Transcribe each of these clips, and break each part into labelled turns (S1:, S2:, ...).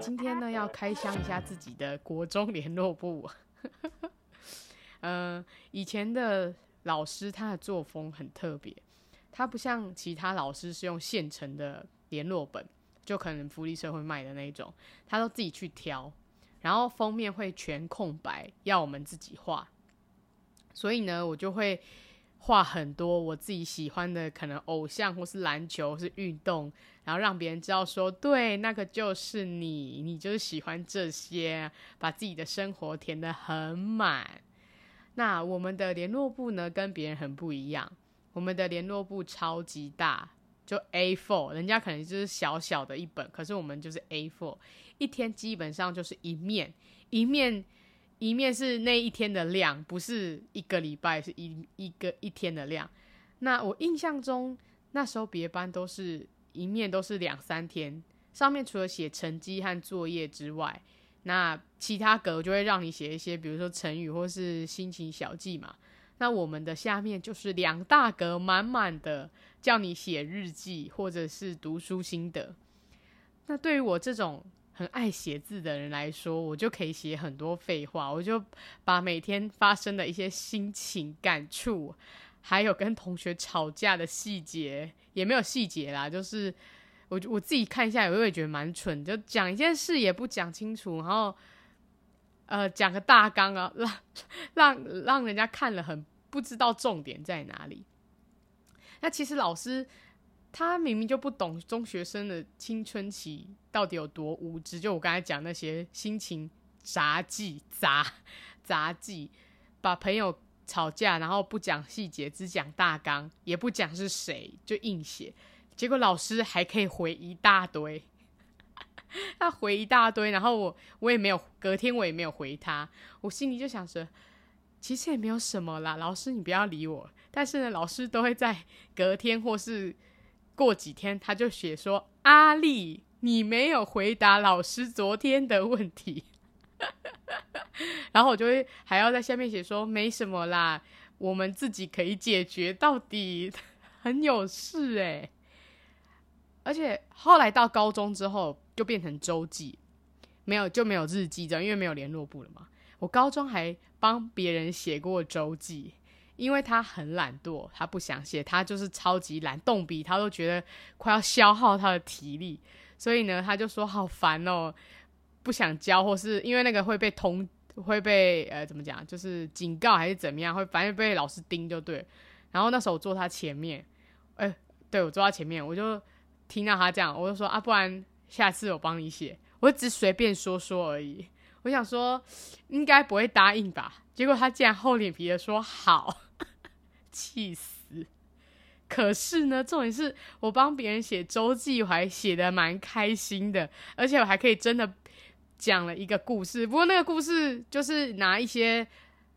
S1: 今天呢要开箱一下自己的国中联络簿。嗯、以前的老师他的作风很特别，他不像其他老师是用现成的联络本，就可能福利社会卖的那种，他都自己去挑，然后封面会全空白，要我们自己画。所以呢，我就会画很多我自己喜欢的，可能偶像或是篮球是运动，然后让别人知道说，对，那个就是你，你就是喜欢这些，把自己的生活填得很满。那我们的联络簿呢，跟别人很不一样，我们的联络簿超级大，就 A4，人家可能就是小小的一本，可是我们就是 A4，一天基本上就是一面，一面。一面是那一天的量，不是一个礼拜，是一一个一天的量。那我印象中那时候别班都是一面都是两三天，上面除了写成绩和作业之外，那其他格就会让你写一些，比如说成语或是心情小记嘛。那我们的下面就是两大格满满的，叫你写日记或者是读书心得。那对于我这种。很爱写字的人来说，我就可以写很多废话。我就把每天发生的一些心情感触，还有跟同学吵架的细节，也没有细节啦，就是我我自己看一下，我也觉得蛮蠢，就讲一件事也不讲清楚，然后呃讲个大纲啊，让让让人家看了很不知道重点在哪里。那其实老师。他明明就不懂中学生的青春期到底有多无知，就我刚才讲那些心情杂技、杂杂技，把朋友吵架，然后不讲细节，只讲大纲，也不讲是谁，就硬写。结果老师还可以回一大堆，他回一大堆，然后我我也没有，隔天我也没有回他，我心里就想着，其实也没有什么啦，老师你不要理我。但是呢，老师都会在隔天或是。过几天他就写说：“阿丽，你没有回答老师昨天的问题。”然后我就会还要在下面写说：“没什么啦，我们自己可以解决。”到底很有事诶。而且后来到高中之后就变成周记，没有就没有日记这样，因为没有联络簿了嘛。我高中还帮别人写过周记。因为他很懒惰，他不想写，他就是超级懒，动笔他都觉得快要消耗他的体力，所以呢，他就说好烦哦，不想交，或是因为那个会被通，会被呃怎么讲，就是警告还是怎么样，会反正被老师盯就对。然后那时候我坐他前面，哎，对，我坐他前面，我就听到他这样，我就说啊，不然下次我帮你写，我只随便说说而已。我想说应该不会答应吧，结果他竟然厚脸皮的说好。气死！可是呢，重点是我帮别人写周记，我还写的蛮开心的，而且我还可以真的讲了一个故事。不过那个故事就是拿一些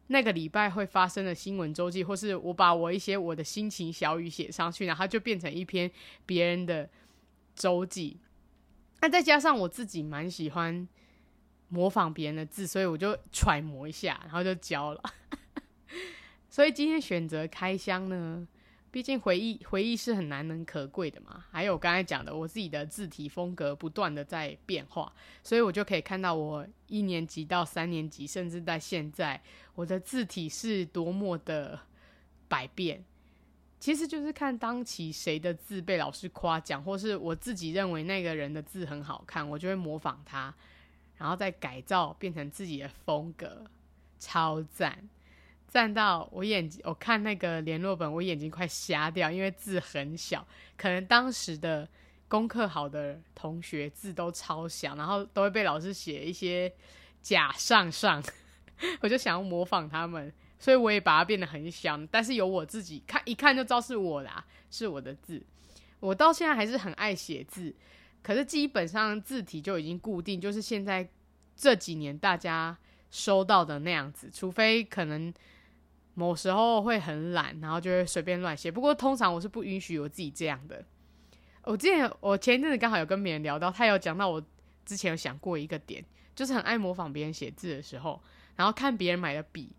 S1: 那个礼拜会发生的新闻周记，或是我把我一些我的心情小语写上去，然后就变成一篇别人的周记。那再加上我自己蛮喜欢模仿别人的字，所以我就揣摩一下，然后就交了。所以今天选择开箱呢，毕竟回忆回忆是很难能可贵的嘛。还有我刚才讲的，我自己的字体风格不断的在变化，所以我就可以看到我一年级到三年级，甚至在现在，我的字体是多么的百变。其实就是看当期谁的字被老师夸奖，或是我自己认为那个人的字很好看，我就会模仿他，然后再改造变成自己的风格，超赞。站到我眼睛，我看那个联络本，我眼睛快瞎掉，因为字很小。可能当时的功课好的同学字都超小，然后都会被老师写一些假上上，我就想要模仿他们，所以我也把它变得很小。但是有我自己看，一看就知道是我啦，是我的字。我到现在还是很爱写字，可是基本上字体就已经固定，就是现在这几年大家收到的那样子，除非可能。某时候会很懒，然后就会随便乱写。不过通常我是不允许我自己这样的。我之前我前一阵子刚好有跟别人聊到，他有讲到我之前有想过一个点，就是很爱模仿别人写字的时候，然后看别人买的笔，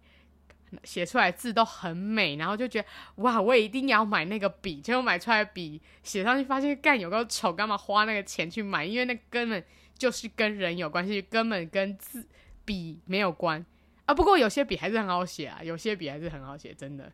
S1: 写出来字都很美，然后就觉得哇，我也一定要买那个笔。结果买出来的笔写上去发现干有够丑，干嘛花那个钱去买？因为那根本就是跟人有关系，根本跟字笔没有关啊。不过有些笔还是很好写啊，有些笔还是很好写，真的。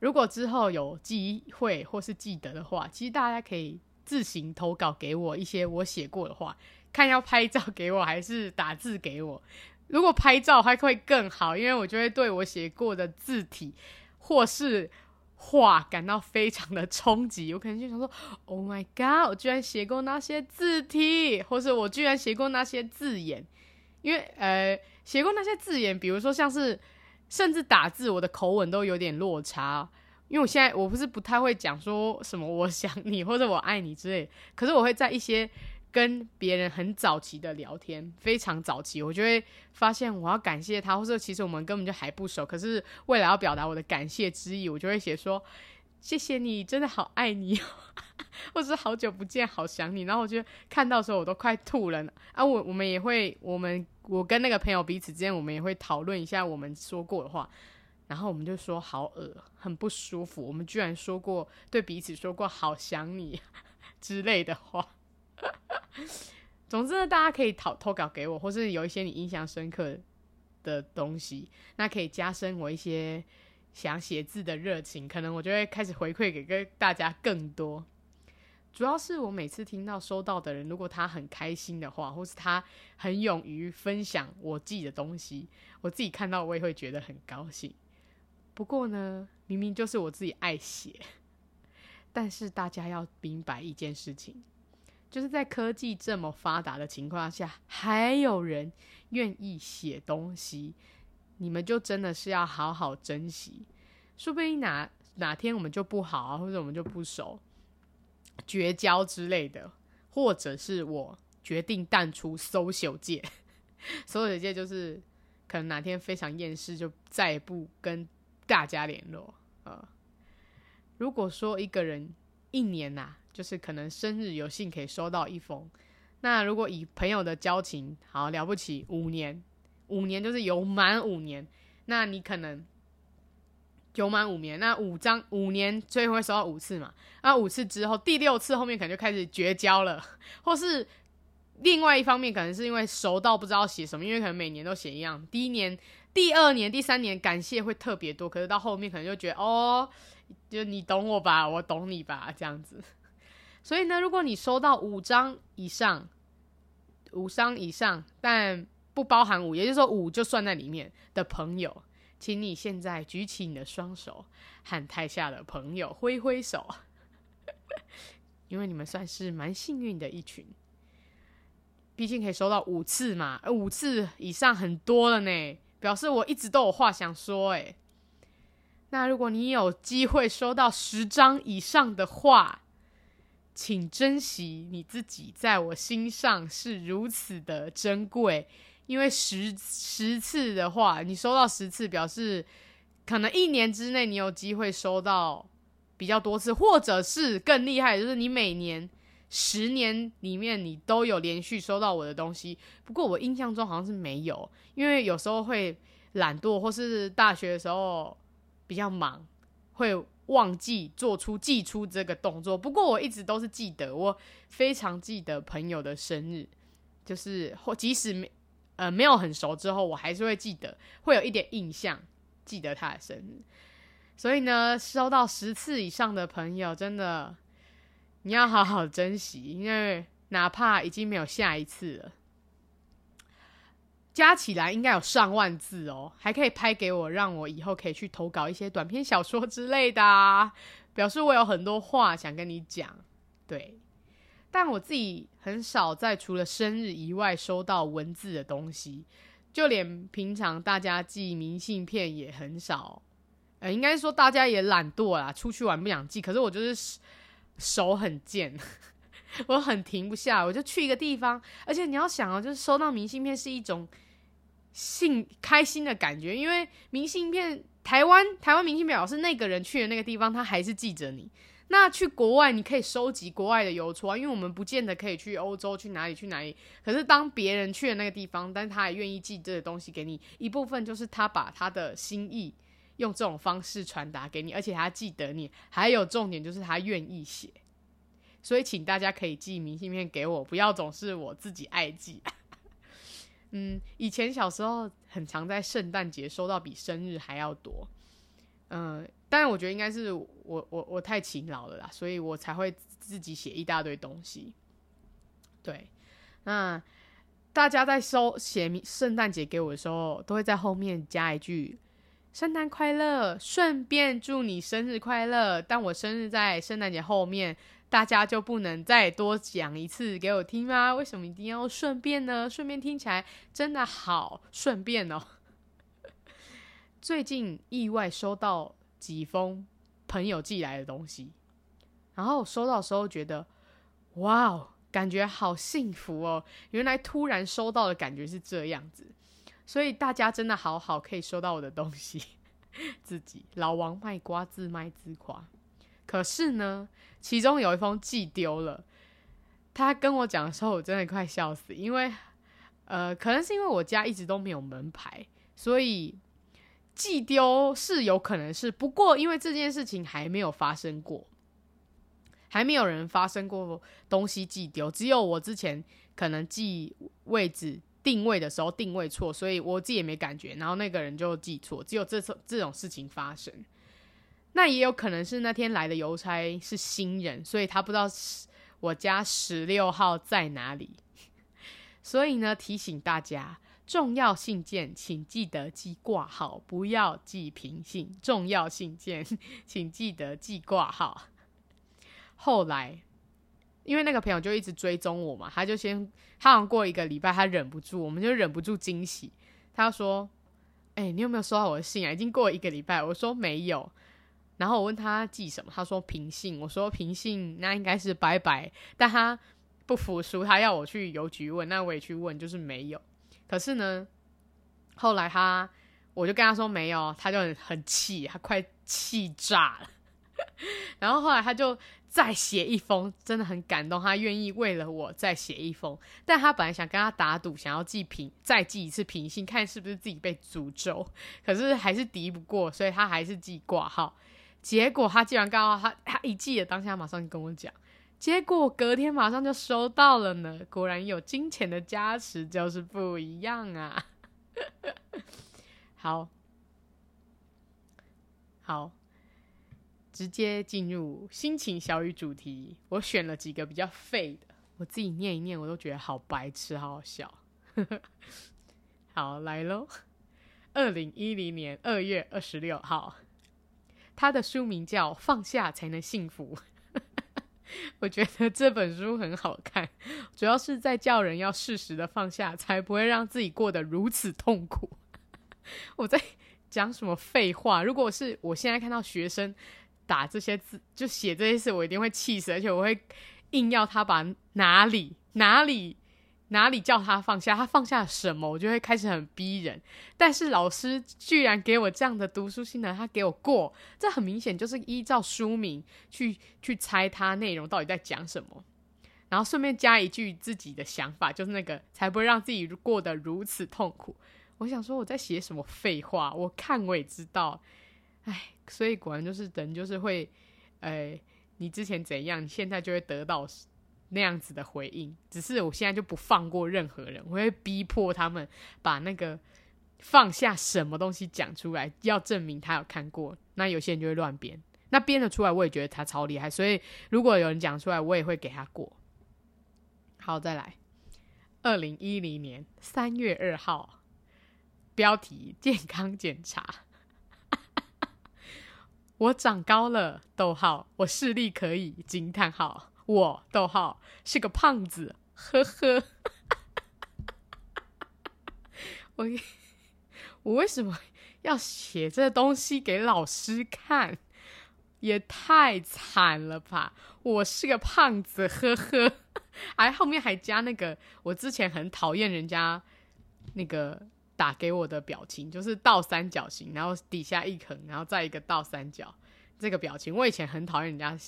S1: 如果之后有机会或是记得的话，其实大家可以自行投稿给我一些我写过的话，看要拍照给我还是打字给我。如果拍照还会更好，因为我就会对我写过的字体或是话感到非常的冲击。我可能就想说：“Oh my god！我居然写过那些字体，或是我居然写过那些字眼。”因为呃，写过那些字眼，比如说像是。甚至打字，我的口吻都有点落差，因为我现在我不是不太会讲说什么“我想你”或者“我爱你”之类，可是我会在一些跟别人很早期的聊天，非常早期，我就会发现我要感谢他，或者其实我们根本就还不熟，可是为了要表达我的感谢之意，我就会写说。谢谢你，真的好爱你，或者是好久不见，好想你。然后我就看到时候，我都快吐了啊！我我们也会，我们我跟那个朋友彼此之间，我们也会讨论一下我们说过的话。然后我们就说好恶，很不舒服。我们居然说过对彼此说过好想你 之类的话。总之呢，大家可以投投稿给我，或是有一些你印象深刻的东西，那可以加深我一些。想写字的热情，可能我就会开始回馈给跟大家更多。主要是我每次听到收到的人，如果他很开心的话，或是他很勇于分享我自己的东西，我自己看到我也会觉得很高兴。不过呢，明明就是我自己爱写，但是大家要明白一件事情，就是在科技这么发达的情况下，还有人愿意写东西。你们就真的是要好好珍惜，说不定哪哪天我们就不好啊，或者我们就不熟，绝交之类的，或者是我决定淡出 social 界，social 界就是可能哪天非常厌世，就再也不跟大家联络啊。如果说一个人一年呐、就是可能生日有幸可以收到一封，那如果以朋友的交情，好了不起，五年。五年就是有满五年，那你可能有满五年，那五张五年最后会收到五次嘛？那五次之后，第六次后面可能就开始绝交了，或是另外一方面可能是因为熟到不知道写什么，因为可能每年都写一样。第一年、第二年、第三年感谢会特别多，可是到后面可能就觉得哦，就你懂我吧，我懂你吧，这样子。所以呢，如果你收到五张以上，五张以上，但不包含五，也就是说五就算在里面的朋友，请你现在举起你的双手，和台下的朋友挥挥手，因为你们算是蛮幸运的一群，毕竟可以收到五次嘛，五次以上很多了呢，表示我一直都有话想说诶。那如果你有机会收到十张以上的话，请珍惜你自己，在我心上是如此的珍贵。因为十十次的话，你收到十次，表示可能一年之内你有机会收到比较多次，或者是更厉害，就是你每年十年里面你都有连续收到我的东西。不过我印象中好像是没有，因为有时候会懒惰，或是大学的时候比较忙，会忘记做出寄出这个动作。不过我一直都是记得，我非常记得朋友的生日，就是或即使没。呃，没有很熟之后，我还是会记得，会有一点印象，记得他的生日。所以呢，收到十次以上的朋友，真的你要好好珍惜，因为哪怕已经没有下一次了，加起来应该有上万字哦，还可以拍给我，让我以后可以去投稿一些短篇小说之类的，表示我有很多话想跟你讲，对。但我自己很少在除了生日以外收到文字的东西，就连平常大家寄明信片也很少。呃，应该说大家也懒惰啦，出去玩不想寄。可是我就是手很贱，我很停不下，我就去一个地方。而且你要想啊，就是收到明信片是一种幸开心的感觉，因为明信片台湾台湾明信片表示那个人去的那个地方，他还是记着你。那去国外，你可以收集国外的邮戳啊，因为我们不见得可以去欧洲，去哪里去哪里。可是当别人去了那个地方，但他也愿意寄这个东西给你，一部分就是他把他的心意用这种方式传达给你，而且他记得你。还有重点就是他愿意写，所以请大家可以寄明信片给我，不要总是我自己爱寄。嗯，以前小时候很常在圣诞节收到比生日还要多。嗯，当然我觉得应该是我我我太勤劳了啦，所以我才会自己写一大堆东西。对，那大家在收写圣诞节给我的时候，都会在后面加一句“圣诞快乐”，顺便祝你生日快乐。但我生日在圣诞节后面。大家就不能再多讲一次给我听吗？为什么一定要顺便呢？顺便听起来真的好顺便哦。最近意外收到几封朋友寄来的东西，然后收到的时候觉得，哇哦，感觉好幸福哦！原来突然收到的感觉是这样子，所以大家真的好好可以收到我的东西。自己老王卖瓜，自卖自夸。可是呢，其中有一封寄丢了。他跟我讲的时候，我真的快笑死，因为呃，可能是因为我家一直都没有门牌，所以寄丢是有可能是。不过因为这件事情还没有发生过，还没有人发生过东西寄丢，只有我之前可能寄位置定位的时候定位错，所以我自己也没感觉，然后那个人就寄错，只有这种这种事情发生。那也有可能是那天来的邮差是新人，所以他不知道我家十六号在哪里。所以呢，提醒大家，重要信件请记得寄挂号，不要寄平信。重要信件请记得寄挂号。后来，因为那个朋友就一直追踪我嘛，他就先，他好像过一个礼拜，他忍不住，我们就忍不住惊喜。他说：“哎、你有没有收到我的信啊？已经过了一个礼拜。”我说：“没有。”然后我问他寄什么，他说平信。我说平信那应该是拜拜，但他不服输，他要我去邮局问，那我也去问，就是没有。可是呢，后来他我就跟他说没有，他就很很气，他快气炸了。然后后来他就再写一封，真的很感动，他愿意为了我再写一封。但他本来想跟他打赌，想要寄平再寄一次平信，看是不是自己被诅咒，可是还是敌不过，所以他还是寄挂号。结果他寄完刚好他他一寄的当下马上跟我讲，结果隔天马上就收到了呢。果然有金钱的加持就是不一样啊。好，好，直接进入心情小语主题。我选了几个比较废的，我自己念一念，我都觉得好白痴，好好笑。好，来喽，二零一零年二月二十六号。他的书名叫《放下才能幸福》，我觉得这本书很好看，主要是在叫人要适时的放下，才不会让自己过得如此痛苦。我在讲什么废话？如果是我现在看到学生打这些字，就写这些字，我一定会气死，而且我会硬要他把哪里哪里。哪里叫他放下，他放下什么，我就会开始很逼人。但是老师居然给我这样的读书心得，他给我过，这很明显就是依照书名去去猜他内容到底在讲什么，然后顺便加一句自己的想法，就是那个才不会让自己过得如此痛苦。我想说我在写什么废话，我看我也知道，哎，所以果然就是人就是会，哎，你之前怎样，你现在就会得到。那样子的回应，只是我现在就不放过任何人，我会逼迫他们把那个放下什么东西讲出来，要证明他有看过。那有些人就会乱编，那编得出来，我也觉得他超厉害。所以如果有人讲出来，我也会给他过。好，再来，二零一零年三月二号，标题健康检查，我长高了，逗号，我视力可以，惊叹号。我逗号是个胖子，呵呵。我我为什么要写这东西给老师看？也太惨了吧！我是个胖子，呵呵。还后面还加那个我之前很讨厌人家那个打给我的表情，就是倒三角形，然后底下一横，然后再一个倒三角这个表情。我以前很讨厌人家。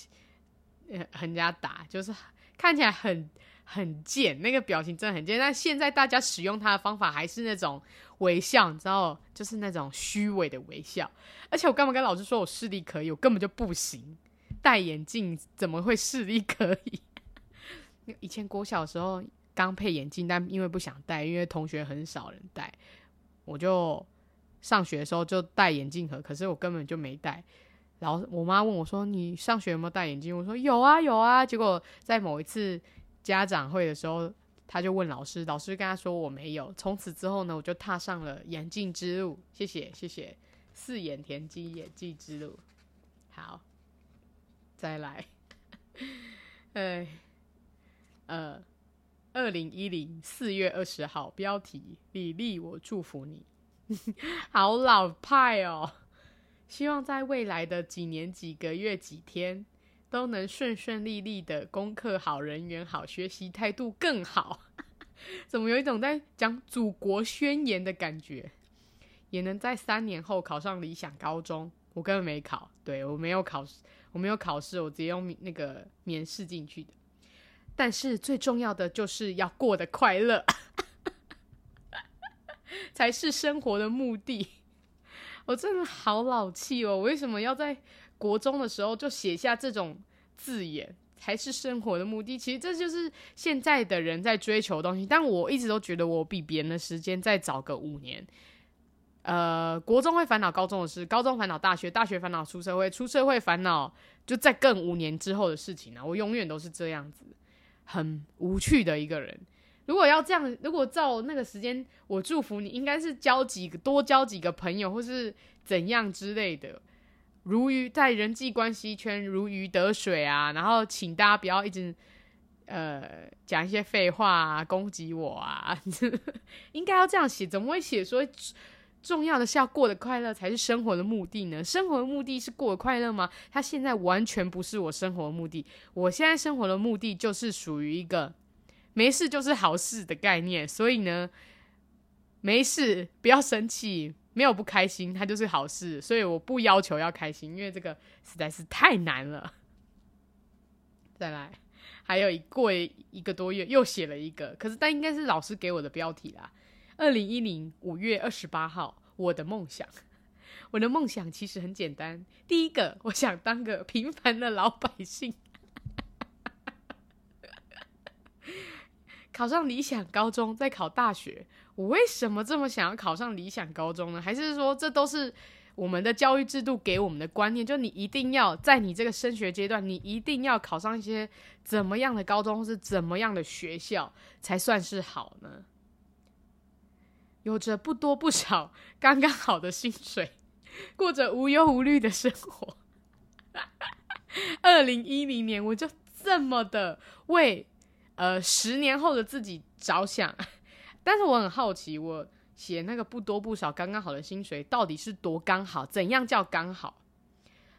S1: 人家打就是看起来很很贱，那个表情真的很贱。但现在大家使用它的方法还是那种微笑，你知道，就是那种虚伪的微笑。而且我干嘛跟老师说我视力可以，我根本就不行。戴眼镜怎么会视力可以？以前国小的时候刚配眼镜，但因为不想戴，因为同学很少人戴，我就上学的时候就戴眼镜盒，可是我根本就没戴。然后我妈问我说：“你上学有没有戴眼镜？”我说：“有啊，有啊。”结果在某一次家长会的时候，他就问老师，老师跟他说我没有。从此之后呢，我就踏上了眼镜之路。谢谢，谢谢，四眼田鸡眼镜之路。好，再来。哎，呃，二零一零四月二十号，标题：李丽，我祝福你。好老派哦。希望在未来的几年、几个月、几天，都能顺顺利利的功课好、人缘好、学习态度更好。怎么有一种在讲祖国宣言的感觉？也能在三年后考上理想高中。我根本没考，对，我没有考试，我没有考试，我直接用那个免试进去的。但是最重要的就是要过得快乐，才是生活的目的。我真的好老气哦！我为什么要在国中的时候就写下这种字眼，才是生活的目的？其实这就是现在的人在追求东西。但我一直都觉得我比别人的时间再早个五年。呃，国中会烦恼高中的事，高中烦恼大学，大学烦恼出社会，出社会烦恼就在更五年之后的事情啊！我永远都是这样子，很无趣的一个人。如果要这样，如果照那个时间，我祝福你，应该是交几个多交几个朋友，或是怎样之类的，如鱼在人际关系圈如鱼得水啊。然后请大家不要一直呃讲一些废话啊，攻击我啊，应该要这样写。怎么会写说重要的是要过得快乐才是生活的目的呢？生活的目的是过得快乐吗？它现在完全不是我生活目的。我现在生活的目的就是属于一个。没事就是好事的概念，所以呢，没事不要生气，没有不开心，它就是好事。所以我不要求要开心，因为这个实在是太难了。再来，还有一过一个多月又写了一个，可是但应该是老师给我的标题啦。二零一零五月二十八号，我的梦想，我的梦想其实很简单。第一个，我想当个平凡的老百姓。考上理想高中，再考大学。我为什么这么想要考上理想高中呢？还是说，这都是我们的教育制度给我们的观念？就你一定要在你这个升学阶段，你一定要考上一些怎么样的高中，或是怎么样的学校才算是好呢？有着不多不少、刚刚好的薪水，过着无忧无虑的生活。二零一零年，我就这么的为。呃，十年后的自己着想，但是我很好奇，我写那个不多不少、刚刚好的薪水到底是多刚好？怎样叫刚好？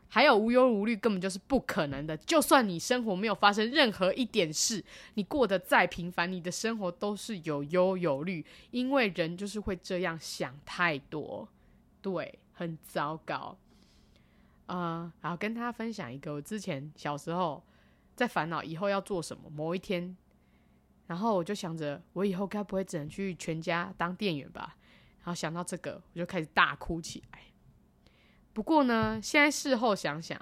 S1: 还有无忧无虑，根本就是不可能的。就算你生活没有发生任何一点事，你过得再平凡，你的生活都是有忧有虑，因为人就是会这样想太多，对，很糟糕。啊、呃，然后跟大家分享一个，我之前小时候在烦恼以后要做什么，某一天。然后我就想着，我以后该不会只能去全家当店员吧？然后想到这个，我就开始大哭起来。不过呢，现在事后想想，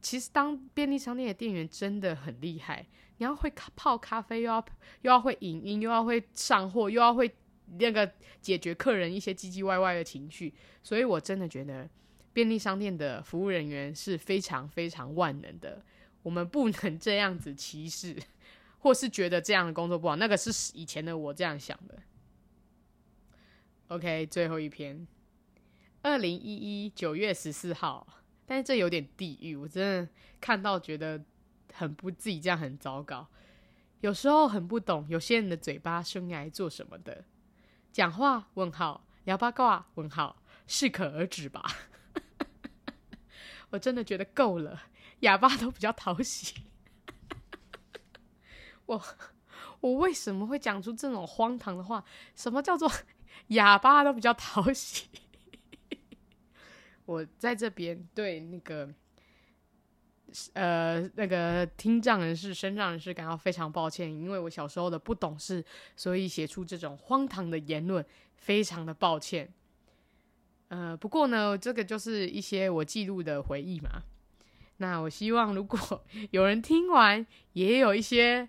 S1: 其实当便利商店的店员真的很厉害。你要会泡咖啡，又要又要会影音，又要会上货，又要会那个解决客人一些唧唧歪歪的情绪。所以我真的觉得便利商店的服务人员是非常非常万能的。我们不能这样子歧视。或是觉得这样的工作不好，那个是以前的我这样想的。OK，最后一篇，二零一一九月十四号，但是这有点地狱，我真的看到觉得很不自己这样很糟糕。有时候很不懂有些人的嘴巴生来做什么的，讲话问号，聊八卦问号，适可而止吧。我真的觉得够了，哑巴都比较讨喜。我我为什么会讲出这种荒唐的话？什么叫做 哑巴都比较讨喜？我在这边对那个呃那个听障人士、身障人士感到非常抱歉，因为我小时候的不懂事，所以写出这种荒唐的言论，非常的抱歉。呃，不过呢，这个就是一些我记录的回忆嘛。那我希望如果 有人听完，也有一些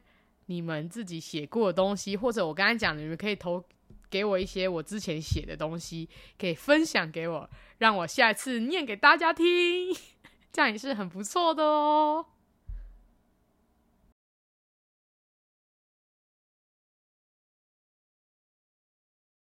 S1: 你们自己写过的东西，或者我刚才讲的，你们可以投给我一些我之前写的东西，可以分享给我，让我下次念给大家听，这样也是很不错的哦。